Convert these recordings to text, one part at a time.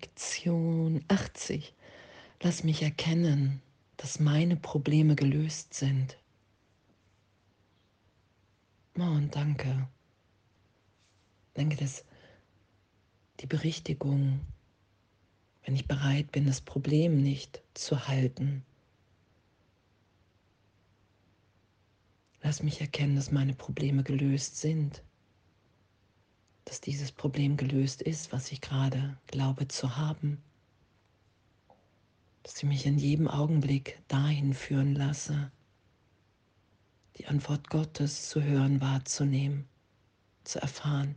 Lektion 80. Lass mich erkennen, dass meine Probleme gelöst sind. Oh, und danke. Danke, dass die Berichtigung, wenn ich bereit bin, das Problem nicht zu halten, lass mich erkennen, dass meine Probleme gelöst sind dass dieses Problem gelöst ist, was ich gerade glaube zu haben. Dass ich mich in jedem Augenblick dahin führen lasse, die Antwort Gottes zu hören, wahrzunehmen, zu erfahren.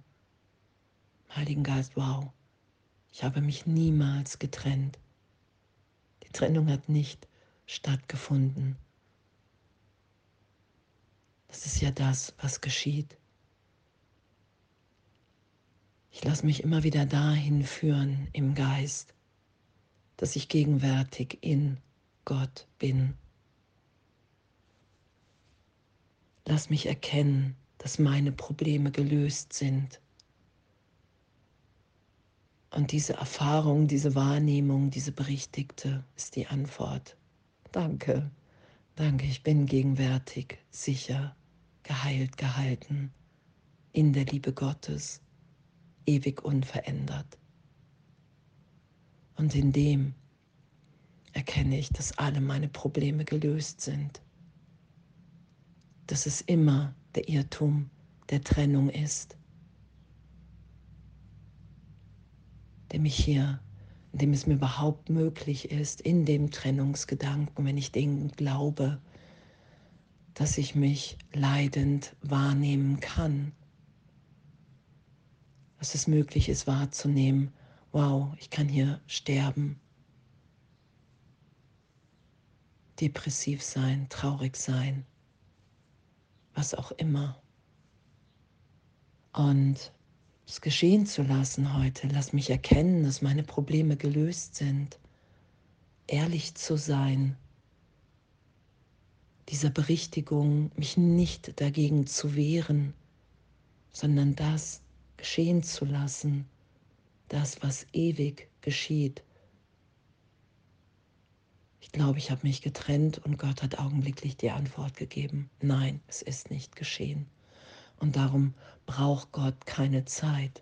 Heiligen Geist, wow, ich habe mich niemals getrennt. Die Trennung hat nicht stattgefunden. Das ist ja das, was geschieht. Ich lasse mich immer wieder dahin führen im Geist, dass ich gegenwärtig in Gott bin. Lass mich erkennen, dass meine Probleme gelöst sind. Und diese Erfahrung, diese Wahrnehmung, diese berichtigte ist die Antwort. Danke, danke, ich bin gegenwärtig, sicher, geheilt, gehalten in der Liebe Gottes ewig unverändert. Und in dem erkenne ich, dass alle meine Probleme gelöst sind. Dass es immer der Irrtum der Trennung ist, der mich hier, in dem es mir überhaupt möglich ist, in dem Trennungsgedanken, wenn ich den glaube, dass ich mich leidend wahrnehmen kann dass es möglich ist wahrzunehmen, wow, ich kann hier sterben, depressiv sein, traurig sein, was auch immer. Und es geschehen zu lassen heute, lass mich erkennen, dass meine Probleme gelöst sind, ehrlich zu sein, dieser Berichtigung, mich nicht dagegen zu wehren, sondern das geschehen zu lassen, das, was ewig geschieht. Ich glaube, ich habe mich getrennt und Gott hat augenblicklich die Antwort gegeben, nein, es ist nicht geschehen. Und darum braucht Gott keine Zeit,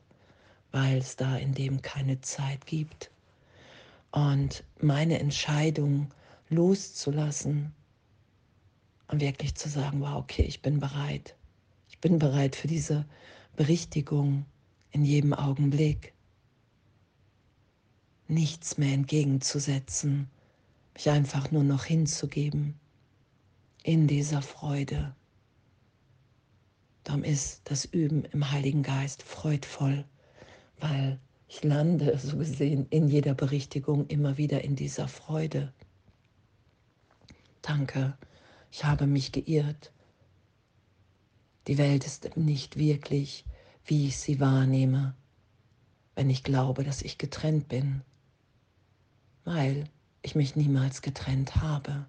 weil es da in dem keine Zeit gibt. Und meine Entscheidung loszulassen und wirklich zu sagen, wow, okay, ich bin bereit. Ich bin bereit für diese Berichtigung in jedem Augenblick. Nichts mehr entgegenzusetzen, mich einfach nur noch hinzugeben in dieser Freude. Darum ist das Üben im Heiligen Geist freudvoll, weil ich lande so gesehen in jeder Berichtigung immer wieder in dieser Freude. Danke, ich habe mich geirrt. Die Welt ist nicht wirklich wie ich sie wahrnehme, wenn ich glaube, dass ich getrennt bin, weil ich mich niemals getrennt habe.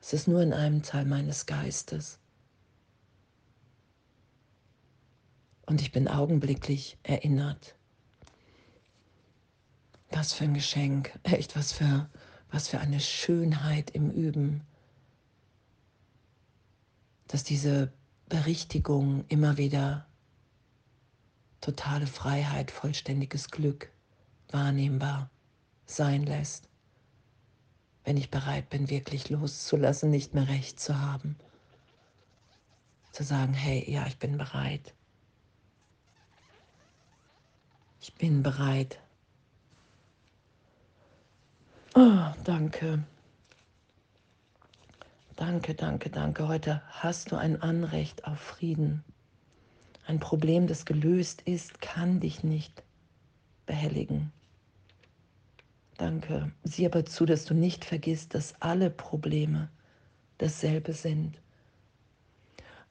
Es ist nur in einem Teil meines Geistes. Und ich bin augenblicklich erinnert. Was für ein Geschenk, echt was für, was für eine Schönheit im Üben, dass diese Berichtigung immer wieder totale Freiheit, vollständiges Glück wahrnehmbar sein lässt, wenn ich bereit bin, wirklich loszulassen, nicht mehr recht zu haben, zu sagen, hey, ja, ich bin bereit. Ich bin bereit. Oh, danke. Danke, danke, danke. Heute hast du ein Anrecht auf Frieden. Ein Problem, das gelöst ist, kann dich nicht behelligen. Danke. Sieh aber zu, dass du nicht vergisst, dass alle Probleme dasselbe sind.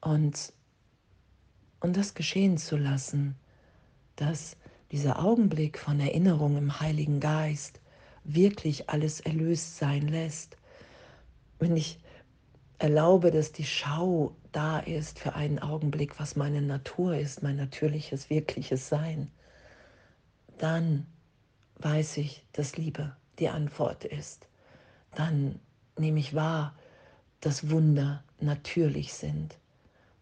Und, und das geschehen zu lassen, dass dieser Augenblick von Erinnerung im Heiligen Geist wirklich alles erlöst sein lässt. Wenn ich erlaube, dass die Schau da ist für einen Augenblick, was meine Natur ist, mein natürliches, wirkliches Sein, dann weiß ich, dass Liebe die Antwort ist. Dann nehme ich wahr, dass Wunder natürlich sind,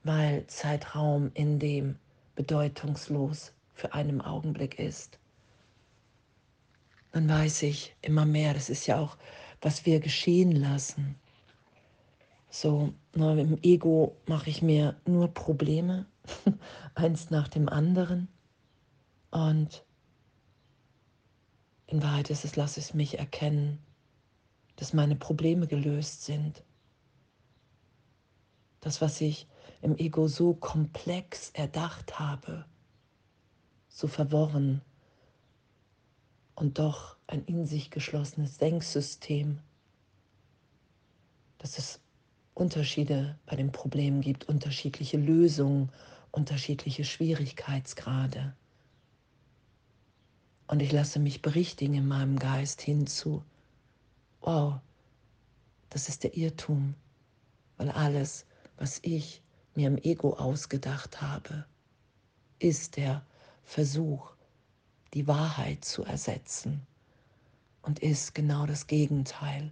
weil Zeitraum in dem bedeutungslos für einen Augenblick ist. Dann weiß ich immer mehr, das ist ja auch, was wir geschehen lassen. So, na, im Ego mache ich mir nur Probleme, eins nach dem anderen. Und in Wahrheit ist es, lass es mich erkennen, dass meine Probleme gelöst sind. Das, was ich im Ego so komplex erdacht habe, so verworren und doch ein in sich geschlossenes Denksystem, dass es Unterschiede bei den Problemen gibt, unterschiedliche Lösungen, unterschiedliche Schwierigkeitsgrade. Und ich lasse mich berichtigen in meinem Geist hinzu, wow, das ist der Irrtum, weil alles, was ich mir im Ego ausgedacht habe, ist der Versuch, die Wahrheit zu ersetzen und ist genau das Gegenteil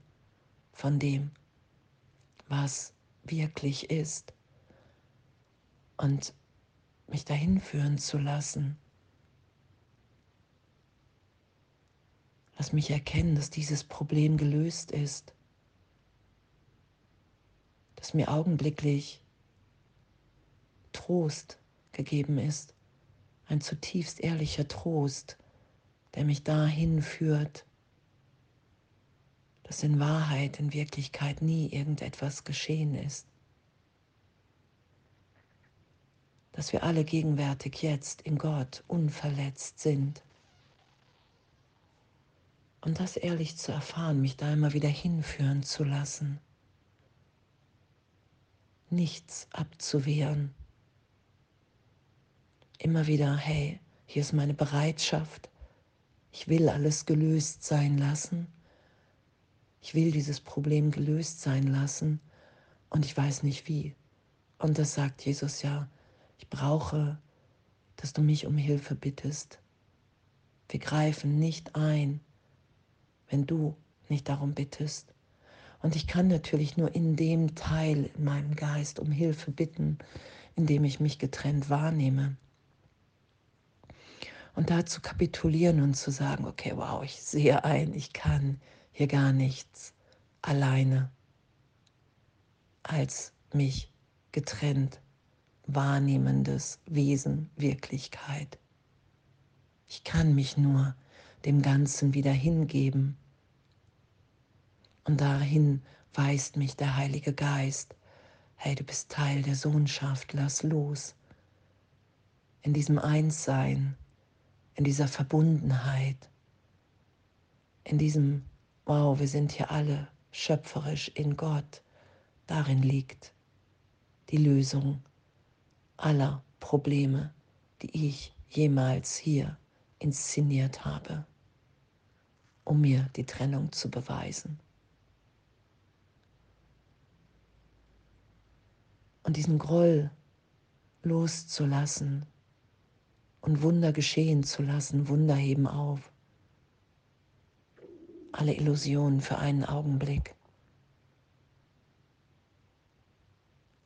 von dem, was wirklich ist. Und mich dahin führen zu lassen. Lass mich erkennen, dass dieses Problem gelöst ist, dass mir augenblicklich Trost gegeben ist, ein zutiefst ehrlicher Trost, der mich dahin führt, dass in Wahrheit, in Wirklichkeit nie irgendetwas geschehen ist. Dass wir alle gegenwärtig jetzt in Gott unverletzt sind. Und das ehrlich zu erfahren, mich da immer wieder hinführen zu lassen. Nichts abzuwehren. Immer wieder, hey, hier ist meine Bereitschaft. Ich will alles gelöst sein lassen ich will dieses Problem gelöst sein lassen und ich weiß nicht wie. Und das sagt Jesus ja, ich brauche, dass du mich um Hilfe bittest. Wir greifen nicht ein, wenn du nicht darum bittest. Und ich kann natürlich nur in dem Teil in meinem Geist um Hilfe bitten, in dem ich mich getrennt wahrnehme. Und da zu kapitulieren und zu sagen, okay, wow, ich sehe ein, ich kann hier gar nichts alleine als mich getrennt wahrnehmendes Wesen, Wirklichkeit. Ich kann mich nur dem Ganzen wieder hingeben. Und dahin weist mich der Heilige Geist. Hey, du bist Teil der Sohnschaft, lass los. In diesem Einssein, in dieser Verbundenheit, in diesem wow, wir sind hier alle schöpferisch in Gott. Darin liegt die Lösung aller Probleme, die ich jemals hier inszeniert habe, um mir die Trennung zu beweisen. Und diesen Groll loszulassen und Wunder geschehen zu lassen, Wunder heben auf alle Illusionen für einen Augenblick.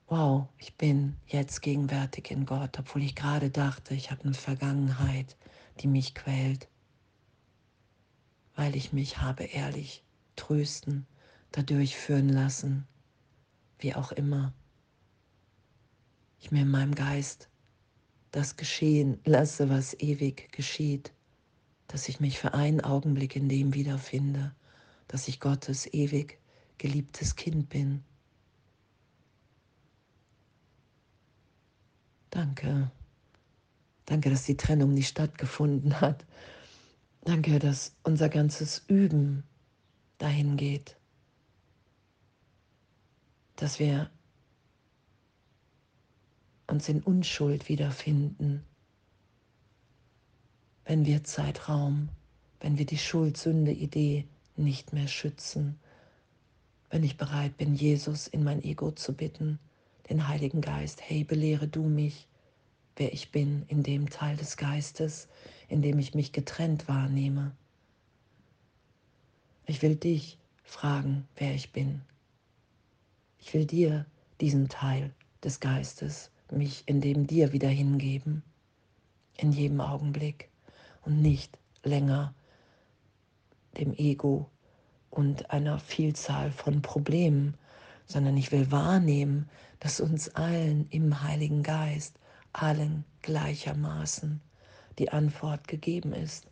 Wow, ich bin jetzt gegenwärtig in Gott, obwohl ich gerade dachte, ich habe eine Vergangenheit, die mich quält, weil ich mich habe ehrlich trösten, dadurch führen lassen, wie auch immer. Ich mir in meinem Geist das geschehen lasse, was ewig geschieht dass ich mich für einen Augenblick in dem wiederfinde, dass ich Gottes ewig geliebtes Kind bin. Danke. Danke, dass die Trennung nicht stattgefunden hat. Danke, dass unser ganzes Üben dahin geht, dass wir uns in Unschuld wiederfinden wenn wir Zeitraum, wenn wir die Schuld-Sünde-Idee nicht mehr schützen, wenn ich bereit bin, Jesus in mein Ego zu bitten, den Heiligen Geist, hey, belehre du mich, wer ich bin in dem Teil des Geistes, in dem ich mich getrennt wahrnehme, Ich will dich fragen, wer ich bin. Ich will dir diesen Teil des Geistes, mich in dem dir wieder hingeben, in jedem Augenblick und nicht länger dem Ego und einer Vielzahl von Problemen, sondern ich will wahrnehmen, dass uns allen im Heiligen Geist, allen gleichermaßen die Antwort gegeben ist.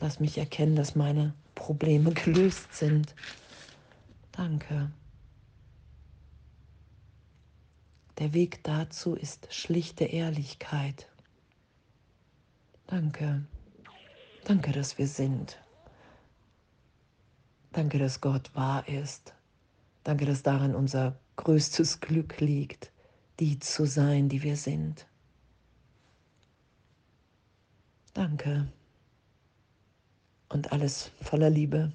Lass mich erkennen, dass meine Probleme gelöst sind. Danke. Der Weg dazu ist schlichte Ehrlichkeit. Danke. Danke, dass wir sind. Danke, dass Gott wahr ist. Danke, dass darin unser größtes Glück liegt, die zu sein, die wir sind. Danke. Und alles voller Liebe.